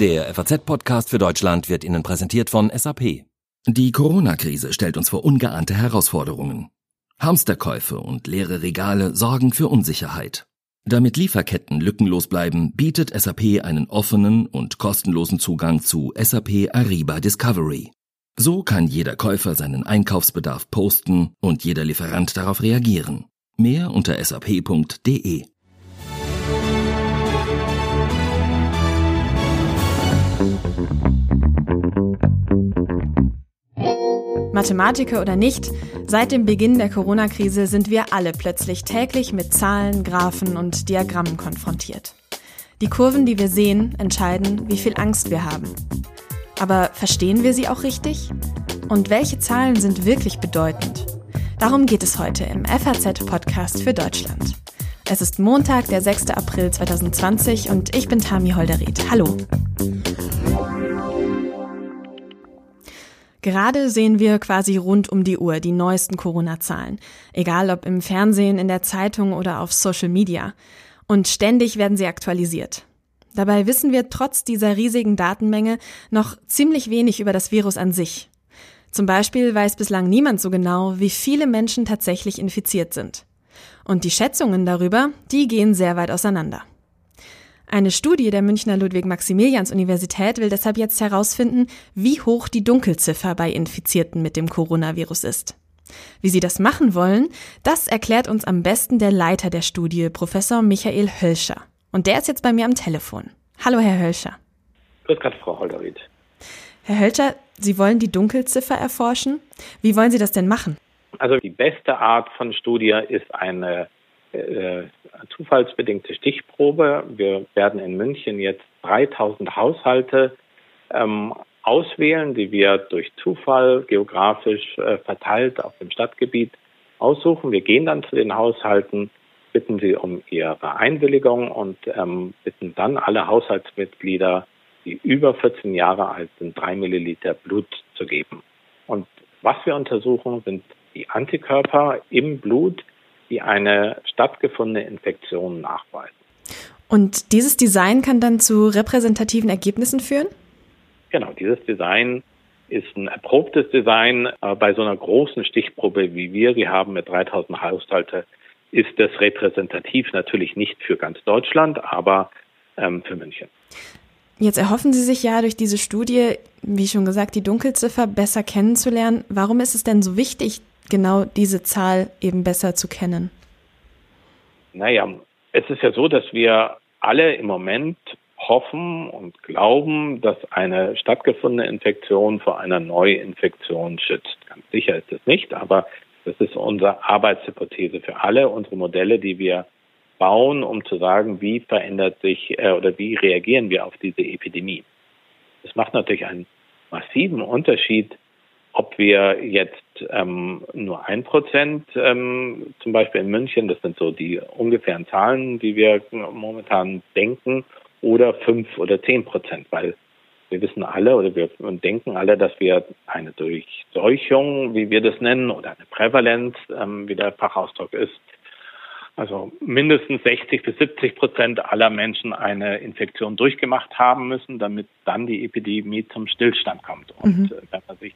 Der FAZ-Podcast für Deutschland wird Ihnen präsentiert von SAP. Die Corona-Krise stellt uns vor ungeahnte Herausforderungen. Hamsterkäufe und leere Regale sorgen für Unsicherheit. Damit Lieferketten lückenlos bleiben, bietet SAP einen offenen und kostenlosen Zugang zu SAP Ariba Discovery. So kann jeder Käufer seinen Einkaufsbedarf posten und jeder Lieferant darauf reagieren. Mehr unter sap.de. Mathematiker oder nicht, seit dem Beginn der Corona-Krise sind wir alle plötzlich täglich mit Zahlen, Graphen und Diagrammen konfrontiert. Die Kurven, die wir sehen, entscheiden, wie viel Angst wir haben. Aber verstehen wir sie auch richtig? Und welche Zahlen sind wirklich bedeutend? Darum geht es heute im FAZ-Podcast für Deutschland. Es ist Montag, der 6. April 2020 und ich bin Tami Holderried. Hallo. Gerade sehen wir quasi rund um die Uhr die neuesten Corona-Zahlen, egal ob im Fernsehen, in der Zeitung oder auf Social Media. Und ständig werden sie aktualisiert. Dabei wissen wir trotz dieser riesigen Datenmenge noch ziemlich wenig über das Virus an sich. Zum Beispiel weiß bislang niemand so genau, wie viele Menschen tatsächlich infiziert sind. Und die Schätzungen darüber, die gehen sehr weit auseinander. Eine Studie der Münchner Ludwig-Maximilians-Universität will deshalb jetzt herausfinden, wie hoch die Dunkelziffer bei Infizierten mit dem Coronavirus ist. Wie sie das machen wollen, das erklärt uns am besten der Leiter der Studie, Professor Michael Hölscher. Und der ist jetzt bei mir am Telefon. Hallo, Herr Hölscher. Grüß Gott, Frau Holderried. Herr Hölscher, Sie wollen die Dunkelziffer erforschen. Wie wollen Sie das denn machen? Also die beste Art von Studie ist eine äh, zufallsbedingte Stichprobe. Wir werden in München jetzt 3000 Haushalte ähm, auswählen, die wir durch Zufall geografisch äh, verteilt auf dem Stadtgebiet aussuchen. Wir gehen dann zu den Haushalten, bitten sie um ihre Einwilligung und ähm, bitten dann alle Haushaltsmitglieder, die über 14 Jahre alt sind, drei Milliliter Blut zu geben. Und was wir untersuchen, sind die Antikörper im Blut, die eine stattgefundene Infektion nachweisen. Und dieses Design kann dann zu repräsentativen Ergebnissen führen? Genau, dieses Design ist ein erprobtes Design. bei so einer großen Stichprobe, wie wir sie haben mit 3000 Haushalte, ist das repräsentativ natürlich nicht für ganz Deutschland, aber ähm, für München. Jetzt erhoffen Sie sich ja durch diese Studie, wie schon gesagt, die Dunkelziffer besser kennenzulernen. Warum ist es denn so wichtig, genau diese Zahl eben besser zu kennen? Naja, es ist ja so, dass wir alle im Moment hoffen und glauben, dass eine stattgefundene Infektion vor einer Neuinfektion schützt. Ganz sicher ist es nicht, aber das ist unsere Arbeitshypothese für alle unsere Modelle, die wir bauen, um zu sagen, wie verändert sich äh, oder wie reagieren wir auf diese Epidemie. Es macht natürlich einen massiven Unterschied, ob wir jetzt ähm, nur ein Prozent ähm, zum Beispiel in München, das sind so die ungefähren Zahlen, die wir momentan denken, oder fünf oder zehn Prozent, weil wir wissen alle oder wir denken alle, dass wir eine Durchseuchung, wie wir das nennen, oder eine Prävalenz, ähm, wie der Fachausdruck ist, also mindestens 60 bis 70 Prozent aller Menschen eine Infektion durchgemacht haben müssen, damit dann die Epidemie zum Stillstand kommt. Und mhm. Äh, wenn man sich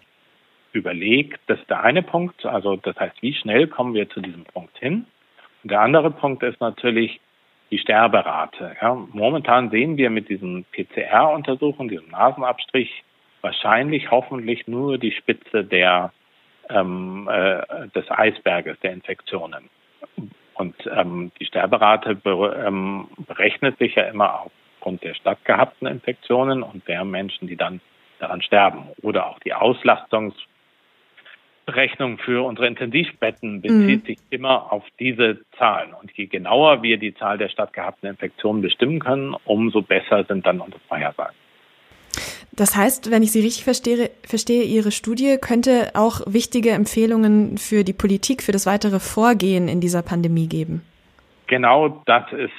überlegt, das ist der eine Punkt. Also das heißt, wie schnell kommen wir zu diesem Punkt hin? Und der andere Punkt ist natürlich die Sterberate. Ja, momentan sehen wir mit diesen PCR-Untersuchungen, diesem Nasenabstrich, wahrscheinlich hoffentlich nur die Spitze der, ähm, äh, des Eisberges der Infektionen. Und ähm, die Sterberate be ähm, berechnet sich ja immer aufgrund der stattgehabten Infektionen und der Menschen, die dann daran sterben. Oder auch die Auslastungs- Rechnung für unsere Intensivbetten bezieht mhm. sich immer auf diese Zahlen. Und je genauer wir die Zahl der stattgehabten Infektionen bestimmen können, umso besser sind dann unsere Vorhersagen. Das heißt, wenn ich Sie richtig verstehe, verstehe, Ihre Studie könnte auch wichtige Empfehlungen für die Politik, für das weitere Vorgehen in dieser Pandemie geben. Genau das ist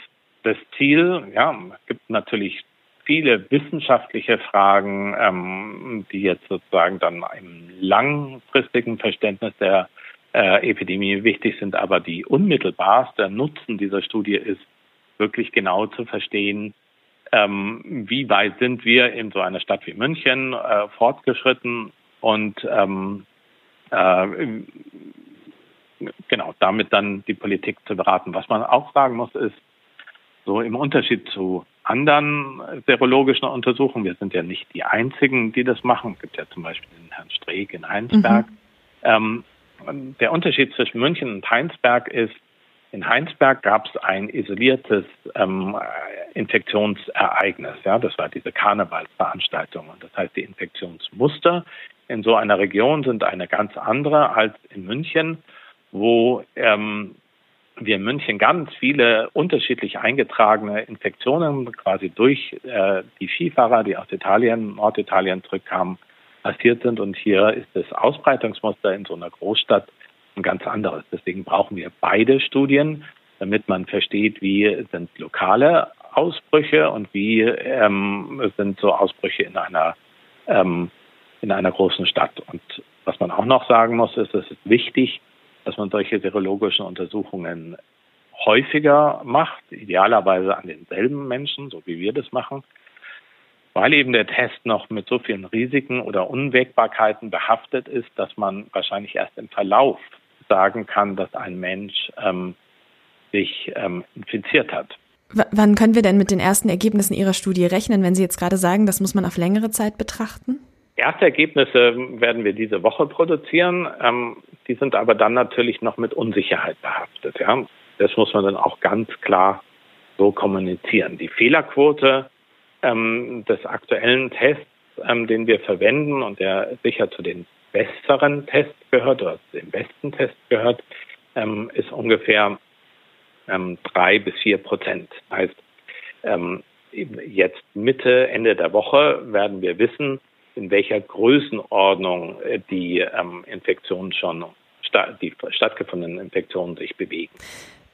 das Ziel. Ja, es gibt natürlich viele wissenschaftliche Fragen, ähm, die jetzt sozusagen dann im langfristigen Verständnis der äh, Epidemie wichtig sind, aber die unmittelbarste Nutzen dieser Studie ist wirklich genau zu verstehen, ähm, wie weit sind wir in so einer Stadt wie München äh, fortgeschritten und ähm, äh, genau damit dann die Politik zu beraten. Was man auch sagen muss, ist, so im Unterschied zu anderen serologischen Untersuchungen, wir sind ja nicht die einzigen, die das machen. Es gibt ja zum Beispiel den Herrn Streeck in Heinsberg. Mhm. Ähm, der Unterschied zwischen München und Heinsberg ist, in Heinsberg gab es ein isoliertes ähm, Infektionsereignis. Ja, das war diese Karnevalsveranstaltung. Und das heißt, die Infektionsmuster in so einer Region sind eine ganz andere als in München, wo ähm, wir in München ganz viele unterschiedlich eingetragene Infektionen quasi durch äh, die Skifahrer, die aus Italien, Norditalien zurückkamen, passiert sind. Und hier ist das Ausbreitungsmuster in so einer Großstadt ein ganz anderes. Deswegen brauchen wir beide Studien, damit man versteht, wie sind lokale Ausbrüche und wie ähm, sind so Ausbrüche in einer ähm, in einer großen Stadt. Und was man auch noch sagen muss, ist, es ist wichtig, dass man solche serologischen Untersuchungen häufiger macht, idealerweise an denselben Menschen, so wie wir das machen, weil eben der Test noch mit so vielen Risiken oder Unwägbarkeiten behaftet ist, dass man wahrscheinlich erst im Verlauf sagen kann, dass ein Mensch ähm, sich ähm, infiziert hat. W wann können wir denn mit den ersten Ergebnissen Ihrer Studie rechnen, wenn Sie jetzt gerade sagen, das muss man auf längere Zeit betrachten? Erste Ergebnisse werden wir diese Woche produzieren. Ähm, die sind aber dann natürlich noch mit Unsicherheit behaftet. Ja? Das muss man dann auch ganz klar so kommunizieren. Die Fehlerquote ähm, des aktuellen Tests, ähm, den wir verwenden und der sicher zu den besseren Tests gehört oder zu den besten Tests gehört, ähm, ist ungefähr ähm, drei bis vier Prozent. Heißt, ähm, jetzt Mitte, Ende der Woche werden wir wissen, in welcher Größenordnung äh, die ähm, Infektionen schon, die stattgefundenen Infektionen sich bewegen.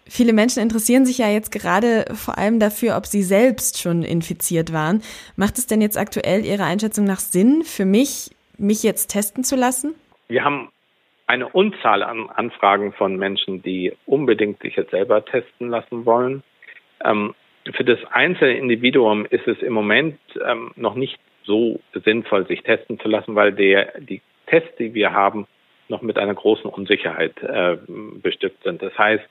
Viele Menschen interessieren sich ja jetzt gerade vor allem dafür, ob sie selbst schon infiziert waren. Macht es denn jetzt aktuell Ihrer Einschätzung nach Sinn für mich, mich jetzt testen zu lassen? Wir haben eine Unzahl an Anfragen von Menschen, die unbedingt sich jetzt selber testen lassen wollen. Ähm, für das einzelne Individuum ist es im Moment ähm, noch nicht so sinnvoll, sich testen zu lassen, weil der, die Tests, die wir haben, noch mit einer großen Unsicherheit äh, bestückt sind. Das heißt,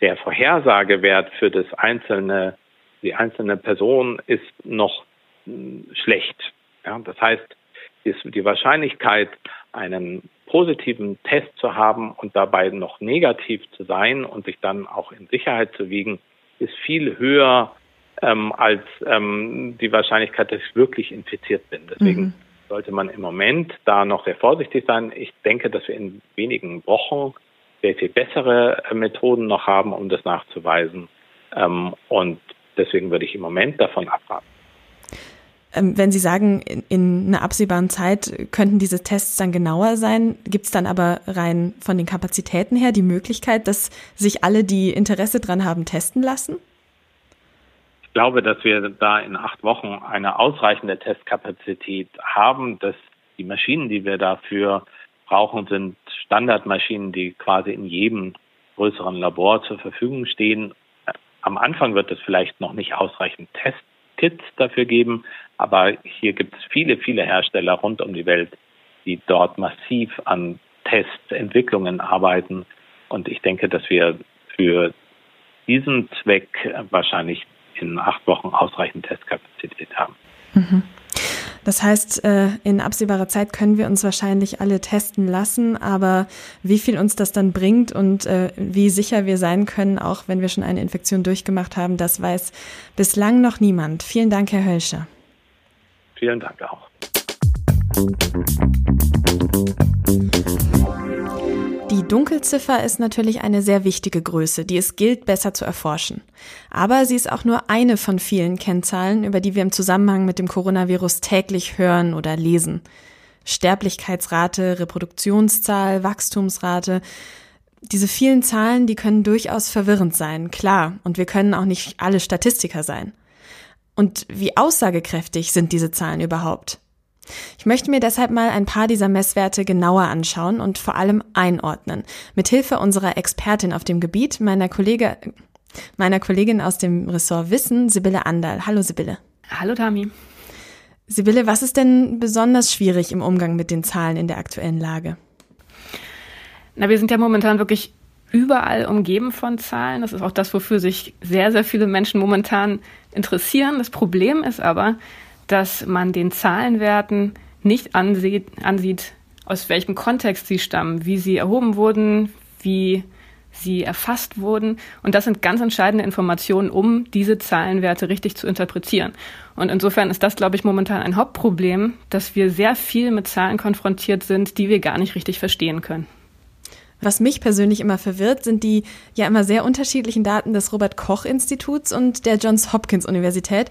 der Vorhersagewert für das einzelne, die einzelne Person ist noch mh, hm, schlecht. Ja, das heißt, ist die Wahrscheinlichkeit, einen positiven Test zu haben und dabei noch negativ zu sein und sich dann auch in Sicherheit zu wiegen, ist viel höher ähm, als ähm, die Wahrscheinlichkeit, dass ich wirklich infiziert bin. Deswegen mhm. sollte man im Moment da noch sehr vorsichtig sein. Ich denke, dass wir in wenigen Wochen sehr viel bessere äh, Methoden noch haben, um das nachzuweisen. Ähm, und deswegen würde ich im Moment davon abraten. Ähm, wenn Sie sagen, in, in einer absehbaren Zeit könnten diese Tests dann genauer sein, gibt es dann aber rein von den Kapazitäten her die Möglichkeit, dass sich alle, die Interesse dran haben, testen lassen? Ich glaube, dass wir da in acht Wochen eine ausreichende Testkapazität haben, dass die Maschinen, die wir dafür brauchen, sind Standardmaschinen, die quasi in jedem größeren Labor zur Verfügung stehen. Am Anfang wird es vielleicht noch nicht ausreichend Testkits dafür geben, aber hier gibt es viele, viele Hersteller rund um die Welt, die dort massiv an Testentwicklungen arbeiten. Und ich denke, dass wir für diesen Zweck wahrscheinlich in acht Wochen ausreichend Testkapazität haben. Mhm. Das heißt, äh, in absehbarer Zeit können wir uns wahrscheinlich alle testen lassen, aber wie viel uns das dann bringt und äh, wie sicher wir sein können, auch wenn wir schon eine Infektion durchgemacht haben, das weiß bislang noch niemand. Vielen Dank, Herr Hölscher. Vielen Dank auch. Die Dunkelziffer ist natürlich eine sehr wichtige Größe, die es gilt, besser zu erforschen. Aber sie ist auch nur eine von vielen Kennzahlen, über die wir im Zusammenhang mit dem Coronavirus täglich hören oder lesen. Sterblichkeitsrate, Reproduktionszahl, Wachstumsrate. Diese vielen Zahlen, die können durchaus verwirrend sein, klar, und wir können auch nicht alle Statistiker sein. Und wie aussagekräftig sind diese Zahlen überhaupt? Ich möchte mir deshalb mal ein paar dieser Messwerte genauer anschauen und vor allem einordnen. Mithilfe unserer Expertin auf dem Gebiet, meiner Kollege, meiner Kollegin aus dem Ressort Wissen, Sibylle Andal. Hallo Sibylle. Hallo Tami. Sibylle, was ist denn besonders schwierig im Umgang mit den Zahlen in der aktuellen Lage? Na, wir sind ja momentan wirklich überall umgeben von Zahlen. Das ist auch das, wofür sich sehr, sehr viele Menschen momentan interessieren. Das Problem ist aber, dass man den Zahlenwerten nicht ansieht, ansieht aus welchem Kontext sie stammen, wie sie erhoben wurden, wie sie erfasst wurden. Und das sind ganz entscheidende Informationen, um diese Zahlenwerte richtig zu interpretieren. Und insofern ist das, glaube ich, momentan ein Hauptproblem, dass wir sehr viel mit Zahlen konfrontiert sind, die wir gar nicht richtig verstehen können. Was mich persönlich immer verwirrt, sind die ja immer sehr unterschiedlichen Daten des Robert Koch Instituts und der Johns Hopkins Universität.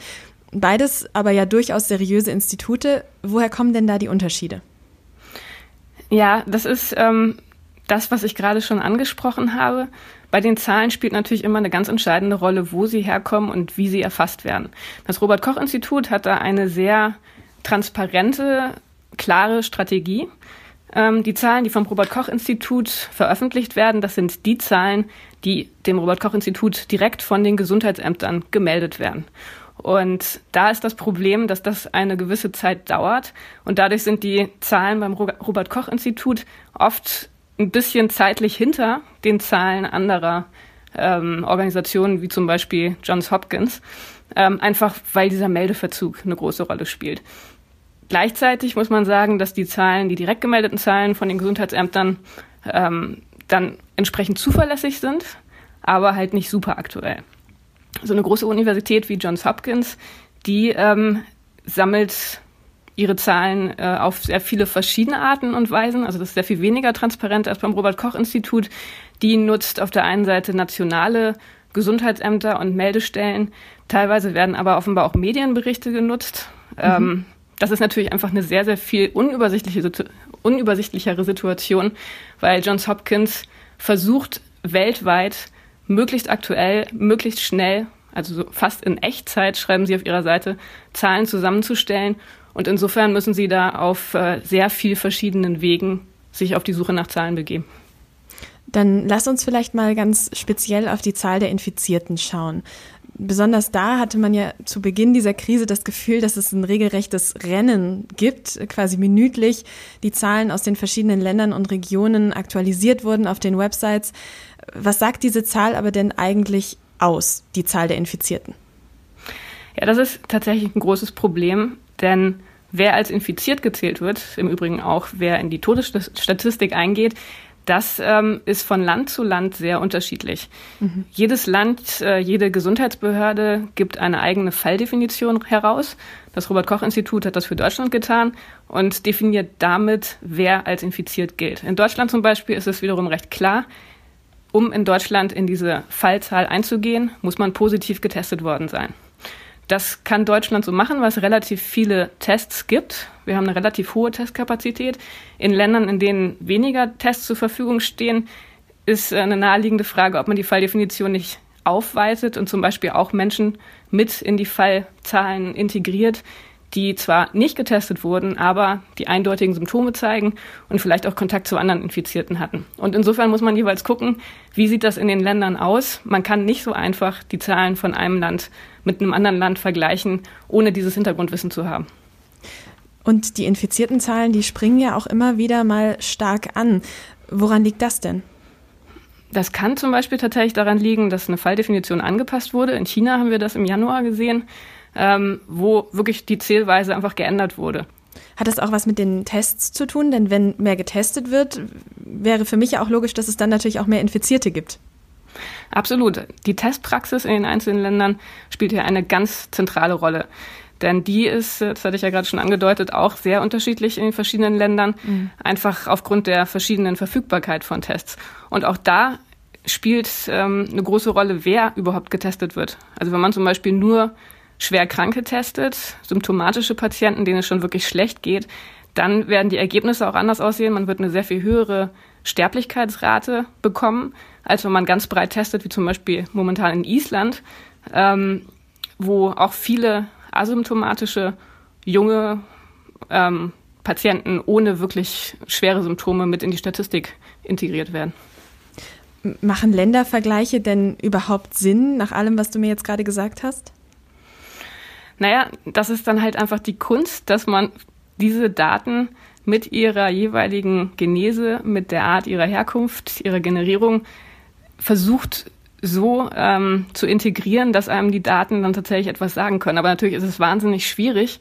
Beides aber ja durchaus seriöse Institute. Woher kommen denn da die Unterschiede? Ja, das ist ähm, das, was ich gerade schon angesprochen habe. Bei den Zahlen spielt natürlich immer eine ganz entscheidende Rolle, wo sie herkommen und wie sie erfasst werden. Das Robert Koch Institut hat da eine sehr transparente, klare Strategie. Ähm, die Zahlen, die vom Robert Koch Institut veröffentlicht werden, das sind die Zahlen, die dem Robert Koch Institut direkt von den Gesundheitsämtern gemeldet werden. Und da ist das Problem, dass das eine gewisse Zeit dauert. Und dadurch sind die Zahlen beim Robert Koch Institut oft ein bisschen zeitlich hinter den Zahlen anderer ähm, Organisationen, wie zum Beispiel Johns Hopkins, ähm, einfach weil dieser Meldeverzug eine große Rolle spielt. Gleichzeitig muss man sagen, dass die Zahlen, die direkt gemeldeten Zahlen von den Gesundheitsämtern ähm, dann entsprechend zuverlässig sind, aber halt nicht super aktuell. So eine große Universität wie Johns Hopkins, die ähm, sammelt ihre Zahlen äh, auf sehr viele verschiedene Arten und Weisen. Also das ist sehr viel weniger transparent als beim Robert Koch Institut. Die nutzt auf der einen Seite nationale Gesundheitsämter und Meldestellen. Teilweise werden aber offenbar auch Medienberichte genutzt. Mhm. Ähm, das ist natürlich einfach eine sehr, sehr viel unübersichtliche, unübersichtlichere Situation, weil Johns Hopkins versucht weltweit möglichst aktuell, möglichst schnell, also so fast in Echtzeit, schreiben sie auf ihrer Seite, Zahlen zusammenzustellen und insofern müssen sie da auf äh, sehr viel verschiedenen Wegen sich auf die Suche nach Zahlen begeben. Dann lass uns vielleicht mal ganz speziell auf die Zahl der Infizierten schauen. Besonders da hatte man ja zu Beginn dieser Krise das Gefühl, dass es ein regelrechtes Rennen gibt, quasi minütlich die Zahlen aus den verschiedenen Ländern und Regionen aktualisiert wurden auf den Websites. Was sagt diese Zahl aber denn eigentlich aus, die Zahl der Infizierten? Ja, das ist tatsächlich ein großes Problem, denn wer als infiziert gezählt wird, im Übrigen auch wer in die Todesstatistik eingeht, das ähm, ist von Land zu Land sehr unterschiedlich. Mhm. Jedes Land, äh, jede Gesundheitsbehörde gibt eine eigene Falldefinition heraus. Das Robert Koch Institut hat das für Deutschland getan und definiert damit, wer als infiziert gilt. In Deutschland zum Beispiel ist es wiederum recht klar, um in Deutschland in diese Fallzahl einzugehen, muss man positiv getestet worden sein. Das kann Deutschland so machen, weil es relativ viele Tests gibt. Wir haben eine relativ hohe Testkapazität. In Ländern, in denen weniger Tests zur Verfügung stehen, ist eine naheliegende Frage, ob man die Falldefinition nicht aufweitet und zum Beispiel auch Menschen mit in die Fallzahlen integriert, die zwar nicht getestet wurden, aber die eindeutigen Symptome zeigen und vielleicht auch Kontakt zu anderen Infizierten hatten. Und insofern muss man jeweils gucken, wie sieht das in den Ländern aus. Man kann nicht so einfach die Zahlen von einem Land mit einem anderen Land vergleichen, ohne dieses Hintergrundwissen zu haben. Und die infizierten Zahlen, die springen ja auch immer wieder mal stark an. Woran liegt das denn? Das kann zum Beispiel tatsächlich daran liegen, dass eine Falldefinition angepasst wurde. In China haben wir das im Januar gesehen ähm, wo wirklich die Zählweise einfach geändert wurde. Hat das auch was mit den Tests zu tun? Denn wenn mehr getestet wird, wäre für mich ja auch logisch, dass es dann natürlich auch mehr Infizierte gibt. Absolut. Die Testpraxis in den einzelnen Ländern spielt hier eine ganz zentrale Rolle. Denn die ist, das hatte ich ja gerade schon angedeutet, auch sehr unterschiedlich in den verschiedenen Ländern, mhm. einfach aufgrund der verschiedenen Verfügbarkeit von Tests. Und auch da spielt ähm, eine große Rolle, wer überhaupt getestet wird. Also wenn man zum Beispiel nur schwer Kranke testet, symptomatische Patienten, denen es schon wirklich schlecht geht, dann werden die Ergebnisse auch anders aussehen. Man wird eine sehr viel höhere Sterblichkeitsrate bekommen, als wenn man ganz breit testet, wie zum Beispiel momentan in Island, ähm, wo auch viele asymptomatische junge ähm, Patienten ohne wirklich schwere Symptome mit in die Statistik integriert werden. Machen Ländervergleiche denn überhaupt Sinn, nach allem, was du mir jetzt gerade gesagt hast? Naja, das ist dann halt einfach die Kunst, dass man diese Daten mit ihrer jeweiligen Genese, mit der Art ihrer Herkunft, ihrer Generierung versucht so ähm, zu integrieren, dass einem die Daten dann tatsächlich etwas sagen können. Aber natürlich ist es wahnsinnig schwierig,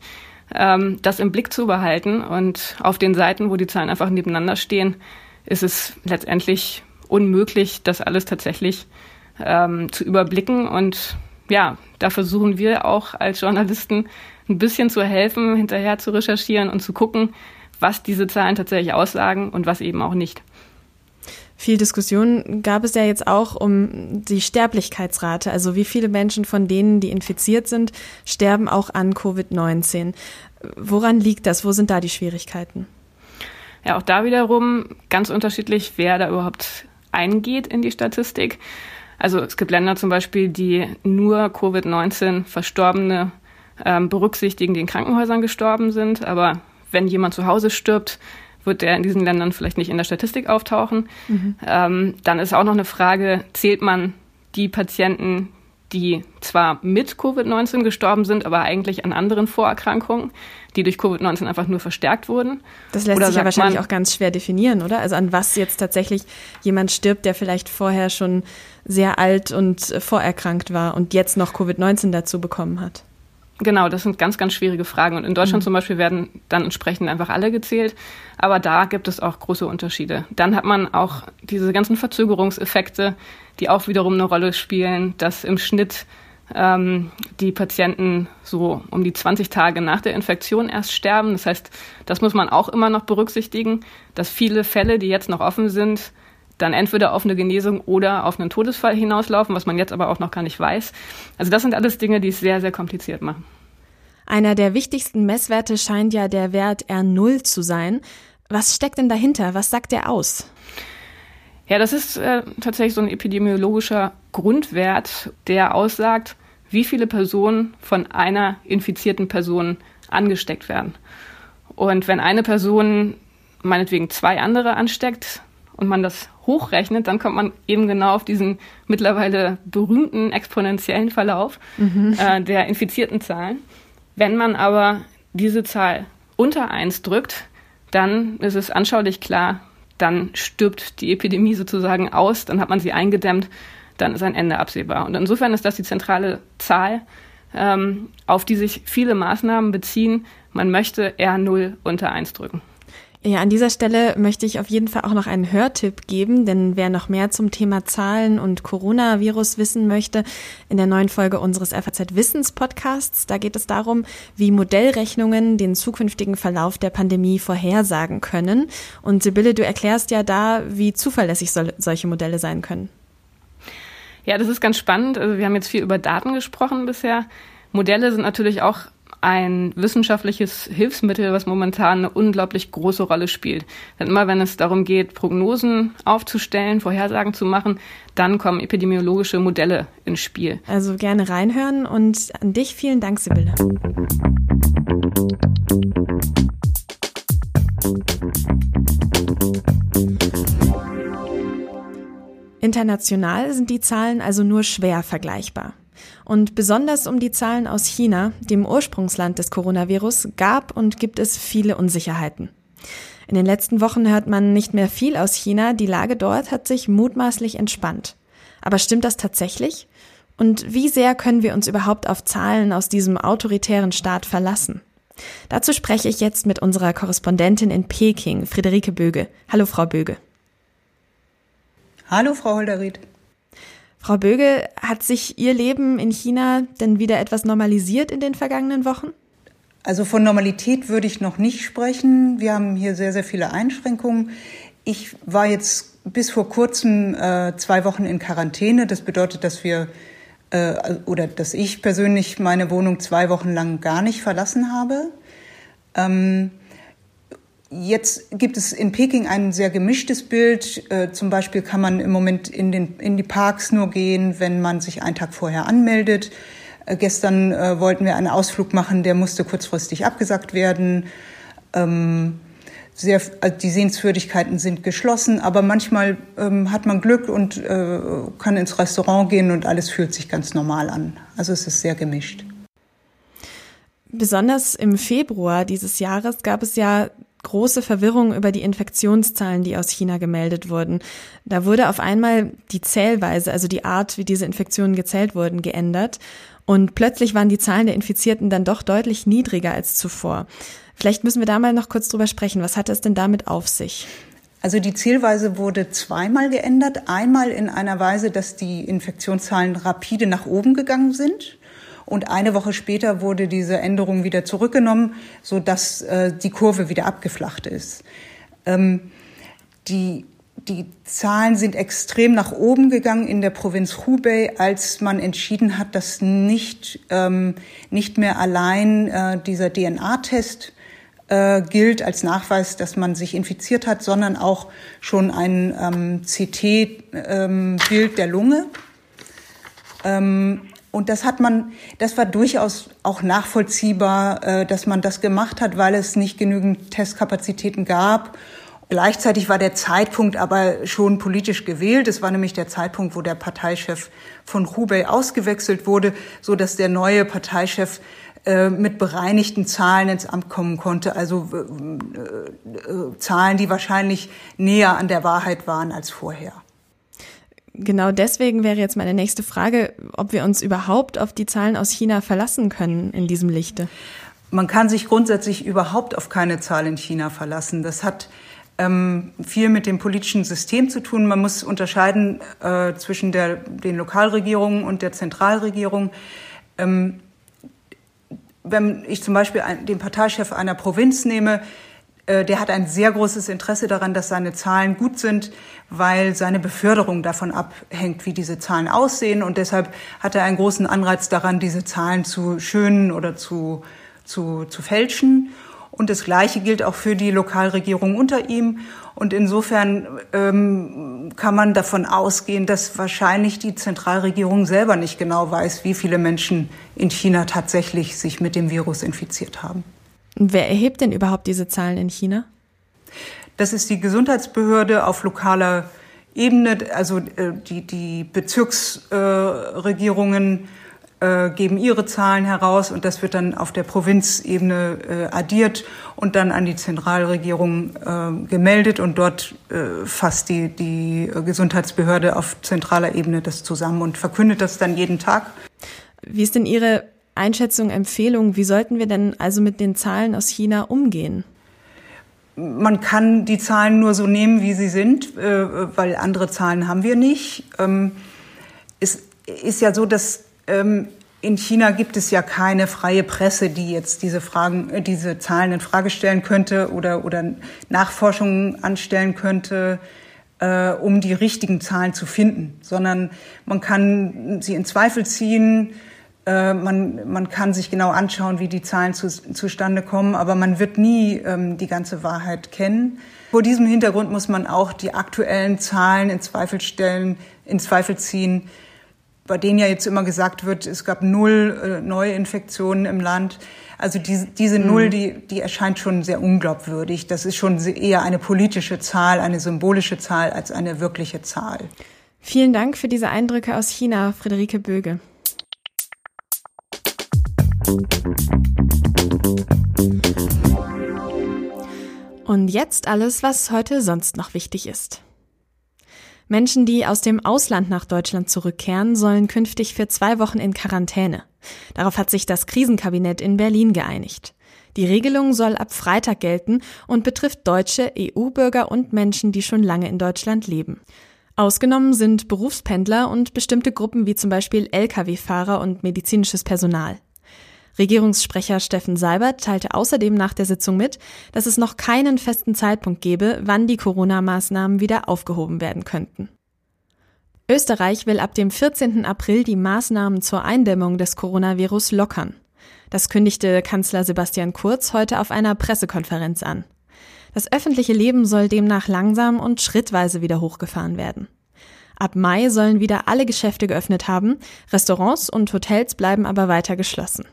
ähm, das im Blick zu behalten. Und auf den Seiten, wo die Zahlen einfach nebeneinander stehen, ist es letztendlich unmöglich, das alles tatsächlich ähm, zu überblicken. Und ja, da versuchen wir auch als Journalisten ein bisschen zu helfen, hinterher zu recherchieren und zu gucken, was diese Zahlen tatsächlich aussagen und was eben auch nicht. Viel Diskussion gab es ja jetzt auch um die Sterblichkeitsrate, also wie viele Menschen von denen, die infiziert sind, sterben auch an Covid-19. Woran liegt das? Wo sind da die Schwierigkeiten? Ja, auch da wiederum ganz unterschiedlich, wer da überhaupt eingeht in die Statistik. Also es gibt Länder zum Beispiel, die nur Covid-19 Verstorbene ähm, berücksichtigen, die in Krankenhäusern gestorben sind. Aber wenn jemand zu Hause stirbt, wird der in diesen Ländern vielleicht nicht in der Statistik auftauchen. Mhm. Ähm, dann ist auch noch eine Frage, zählt man die Patienten, die zwar mit Covid-19 gestorben sind, aber eigentlich an anderen Vorerkrankungen, die durch Covid-19 einfach nur verstärkt wurden. Das lässt oder sich ja wahrscheinlich man, auch ganz schwer definieren, oder? Also an was jetzt tatsächlich jemand stirbt, der vielleicht vorher schon sehr alt und vorerkrankt war und jetzt noch Covid-19 dazu bekommen hat. Genau, das sind ganz, ganz schwierige Fragen. Und in Deutschland mhm. zum Beispiel werden dann entsprechend einfach alle gezählt. Aber da gibt es auch große Unterschiede. Dann hat man auch diese ganzen Verzögerungseffekte, die auch wiederum eine Rolle spielen, dass im Schnitt ähm, die Patienten so um die 20 Tage nach der Infektion erst sterben. Das heißt, das muss man auch immer noch berücksichtigen, dass viele Fälle, die jetzt noch offen sind, dann entweder auf eine Genesung oder auf einen Todesfall hinauslaufen, was man jetzt aber auch noch gar nicht weiß. Also das sind alles Dinge, die es sehr, sehr kompliziert machen. Einer der wichtigsten Messwerte scheint ja der Wert R0 zu sein. Was steckt denn dahinter? Was sagt der aus? Ja, das ist äh, tatsächlich so ein epidemiologischer Grundwert, der aussagt, wie viele Personen von einer infizierten Person angesteckt werden. Und wenn eine Person meinetwegen zwei andere ansteckt und man das hochrechnet, dann kommt man eben genau auf diesen mittlerweile berühmten exponentiellen Verlauf mhm. äh, der infizierten Zahlen. Wenn man aber diese Zahl unter eins drückt, dann ist es anschaulich klar, dann stirbt die Epidemie sozusagen aus, dann hat man sie eingedämmt, dann ist ein Ende absehbar. Und insofern ist das die zentrale Zahl, ähm, auf die sich viele Maßnahmen beziehen. Man möchte R0 unter eins drücken. Ja, an dieser Stelle möchte ich auf jeden Fall auch noch einen Hörtipp geben, denn wer noch mehr zum Thema Zahlen und Coronavirus wissen möchte, in der neuen Folge unseres FAZ Wissens Podcasts, da geht es darum, wie Modellrechnungen den zukünftigen Verlauf der Pandemie vorhersagen können. Und Sibylle, du erklärst ja da, wie zuverlässig solche Modelle sein können. Ja, das ist ganz spannend. Also wir haben jetzt viel über Daten gesprochen bisher. Modelle sind natürlich auch ein wissenschaftliches Hilfsmittel, was momentan eine unglaublich große Rolle spielt. Denn immer wenn es darum geht, Prognosen aufzustellen, Vorhersagen zu machen, dann kommen epidemiologische Modelle ins Spiel. Also gerne reinhören und an dich vielen Dank, Sibylle. International sind die Zahlen also nur schwer vergleichbar. Und besonders um die Zahlen aus China, dem Ursprungsland des Coronavirus, gab und gibt es viele Unsicherheiten. In den letzten Wochen hört man nicht mehr viel aus China, die Lage dort hat sich mutmaßlich entspannt. Aber stimmt das tatsächlich? Und wie sehr können wir uns überhaupt auf Zahlen aus diesem autoritären Staat verlassen? Dazu spreche ich jetzt mit unserer Korrespondentin in Peking, Friederike Böge. Hallo, Frau Böge. Hallo, Frau Holderried. Frau Böge, hat sich Ihr Leben in China denn wieder etwas normalisiert in den vergangenen Wochen? Also von Normalität würde ich noch nicht sprechen. Wir haben hier sehr, sehr viele Einschränkungen. Ich war jetzt bis vor kurzem äh, zwei Wochen in Quarantäne. Das bedeutet, dass wir äh, oder dass ich persönlich meine Wohnung zwei Wochen lang gar nicht verlassen habe. Ähm, Jetzt gibt es in Peking ein sehr gemischtes Bild. Äh, zum Beispiel kann man im Moment in, den, in die Parks nur gehen, wenn man sich einen Tag vorher anmeldet. Äh, gestern äh, wollten wir einen Ausflug machen, der musste kurzfristig abgesagt werden. Ähm, sehr, also die Sehenswürdigkeiten sind geschlossen, aber manchmal ähm, hat man Glück und kann ins Restaurant gehen und alles fühlt sich ganz normal an. Also es ist sehr gemischt. Besonders im Februar dieses Jahres gab es ja große Verwirrung über die Infektionszahlen, die aus China gemeldet wurden. Da wurde auf einmal die Zählweise, also die Art, wie diese Infektionen gezählt wurden, geändert. Und plötzlich waren die Zahlen der Infizierten dann doch deutlich niedriger als zuvor. Vielleicht müssen wir da mal noch kurz drüber sprechen. Was hat es denn damit auf sich? Also die Zielweise wurde zweimal geändert. Einmal in einer Weise, dass die Infektionszahlen rapide nach oben gegangen sind. Und eine Woche später wurde diese Änderung wieder zurückgenommen, so dass äh, die Kurve wieder abgeflacht ist. Ähm, die, die Zahlen sind extrem nach oben gegangen in der Provinz Hubei, als man entschieden hat, dass nicht, ähm, nicht mehr allein äh, dieser DNA-Test äh, gilt als Nachweis, dass man sich infiziert hat, sondern auch schon ein ähm, CT-Bild ähm, der Lunge. Ähm, und das hat man, das war durchaus auch nachvollziehbar, äh, dass man das gemacht hat, weil es nicht genügend Testkapazitäten gab. Gleichzeitig war der Zeitpunkt aber schon politisch gewählt. Es war nämlich der Zeitpunkt, wo der Parteichef von Hubei ausgewechselt wurde, so dass der neue Parteichef äh, mit bereinigten Zahlen ins Amt kommen konnte. Also äh, Zahlen, die wahrscheinlich näher an der Wahrheit waren als vorher. Genau deswegen wäre jetzt meine nächste Frage, ob wir uns überhaupt auf die Zahlen aus China verlassen können in diesem Lichte. Man kann sich grundsätzlich überhaupt auf keine Zahl in China verlassen. Das hat ähm, viel mit dem politischen System zu tun. Man muss unterscheiden äh, zwischen der, den Lokalregierungen und der Zentralregierung. Ähm, wenn ich zum Beispiel den Parteichef einer Provinz nehme, der hat ein sehr großes Interesse daran, dass seine Zahlen gut sind, weil seine Beförderung davon abhängt, wie diese Zahlen aussehen. Und deshalb hat er einen großen Anreiz daran, diese Zahlen zu schönen oder zu, zu, zu fälschen. Und das Gleiche gilt auch für die Lokalregierung unter ihm. Und insofern ähm, kann man davon ausgehen, dass wahrscheinlich die Zentralregierung selber nicht genau weiß, wie viele Menschen in China tatsächlich sich mit dem Virus infiziert haben. Wer erhebt denn überhaupt diese Zahlen in China? Das ist die Gesundheitsbehörde auf lokaler Ebene, also äh, die, die Bezirksregierungen äh, geben ihre Zahlen heraus und das wird dann auf der Provinzebene äh, addiert und dann an die Zentralregierung gemeldet und dort fasst die, die Gesundheitsbehörde auf zentraler Ebene das zusammen und verkündet das dann jeden Tag. Wie ist denn Ihre Einschätzung, Empfehlung, wie sollten wir denn also mit den Zahlen aus China umgehen? Man kann die Zahlen nur so nehmen, wie sie sind, äh, weil andere Zahlen haben wir nicht. Ähm, es ist ja so, dass ähm, in China gibt es ja keine freie Presse, die jetzt diese Fragen, äh, diese Zahlen in Frage stellen könnte oder, oder Nachforschungen anstellen könnte, äh, um die richtigen Zahlen zu finden, sondern man kann sie in Zweifel ziehen, äh, man, man kann sich genau anschauen, wie die Zahlen zu, zustande kommen, aber man wird nie ähm, die ganze Wahrheit kennen. Vor diesem Hintergrund muss man auch die aktuellen Zahlen in Zweifel stellen, in Zweifel ziehen, bei denen ja jetzt immer gesagt wird, es gab null äh, neue Infektionen im Land. Also diese, diese Null, mhm. die, die erscheint schon sehr unglaubwürdig. Das ist schon eher eine politische Zahl, eine symbolische Zahl als eine wirkliche Zahl. Vielen Dank für diese Eindrücke aus China, Friederike Böge. Und jetzt alles, was heute sonst noch wichtig ist. Menschen, die aus dem Ausland nach Deutschland zurückkehren, sollen künftig für zwei Wochen in Quarantäne. Darauf hat sich das Krisenkabinett in Berlin geeinigt. Die Regelung soll ab Freitag gelten und betrifft Deutsche, EU-Bürger und Menschen, die schon lange in Deutschland leben. Ausgenommen sind Berufspendler und bestimmte Gruppen wie zum Beispiel Lkw-Fahrer und medizinisches Personal. Regierungssprecher Steffen Seibert teilte außerdem nach der Sitzung mit, dass es noch keinen festen Zeitpunkt gebe, wann die Corona-Maßnahmen wieder aufgehoben werden könnten. Österreich will ab dem 14. April die Maßnahmen zur Eindämmung des Coronavirus lockern. Das kündigte Kanzler Sebastian Kurz heute auf einer Pressekonferenz an. Das öffentliche Leben soll demnach langsam und schrittweise wieder hochgefahren werden. Ab Mai sollen wieder alle Geschäfte geöffnet haben, Restaurants und Hotels bleiben aber weiter geschlossen.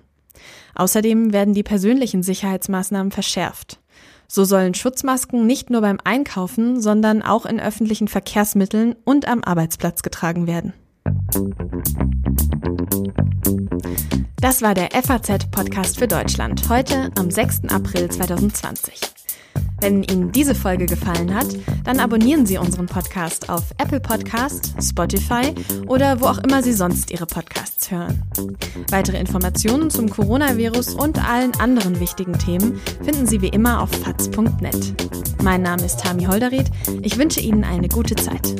Außerdem werden die persönlichen Sicherheitsmaßnahmen verschärft. So sollen Schutzmasken nicht nur beim Einkaufen, sondern auch in öffentlichen Verkehrsmitteln und am Arbeitsplatz getragen werden. Das war der FAZ-Podcast für Deutschland, heute am 6. April 2020. Wenn Ihnen diese Folge gefallen hat, dann abonnieren Sie unseren Podcast auf Apple Podcast, Spotify oder wo auch immer Sie sonst Ihre Podcasts hören. Weitere Informationen zum Coronavirus und allen anderen wichtigen Themen finden Sie wie immer auf faz.net. Mein Name ist Tami Holderried. Ich wünsche Ihnen eine gute Zeit.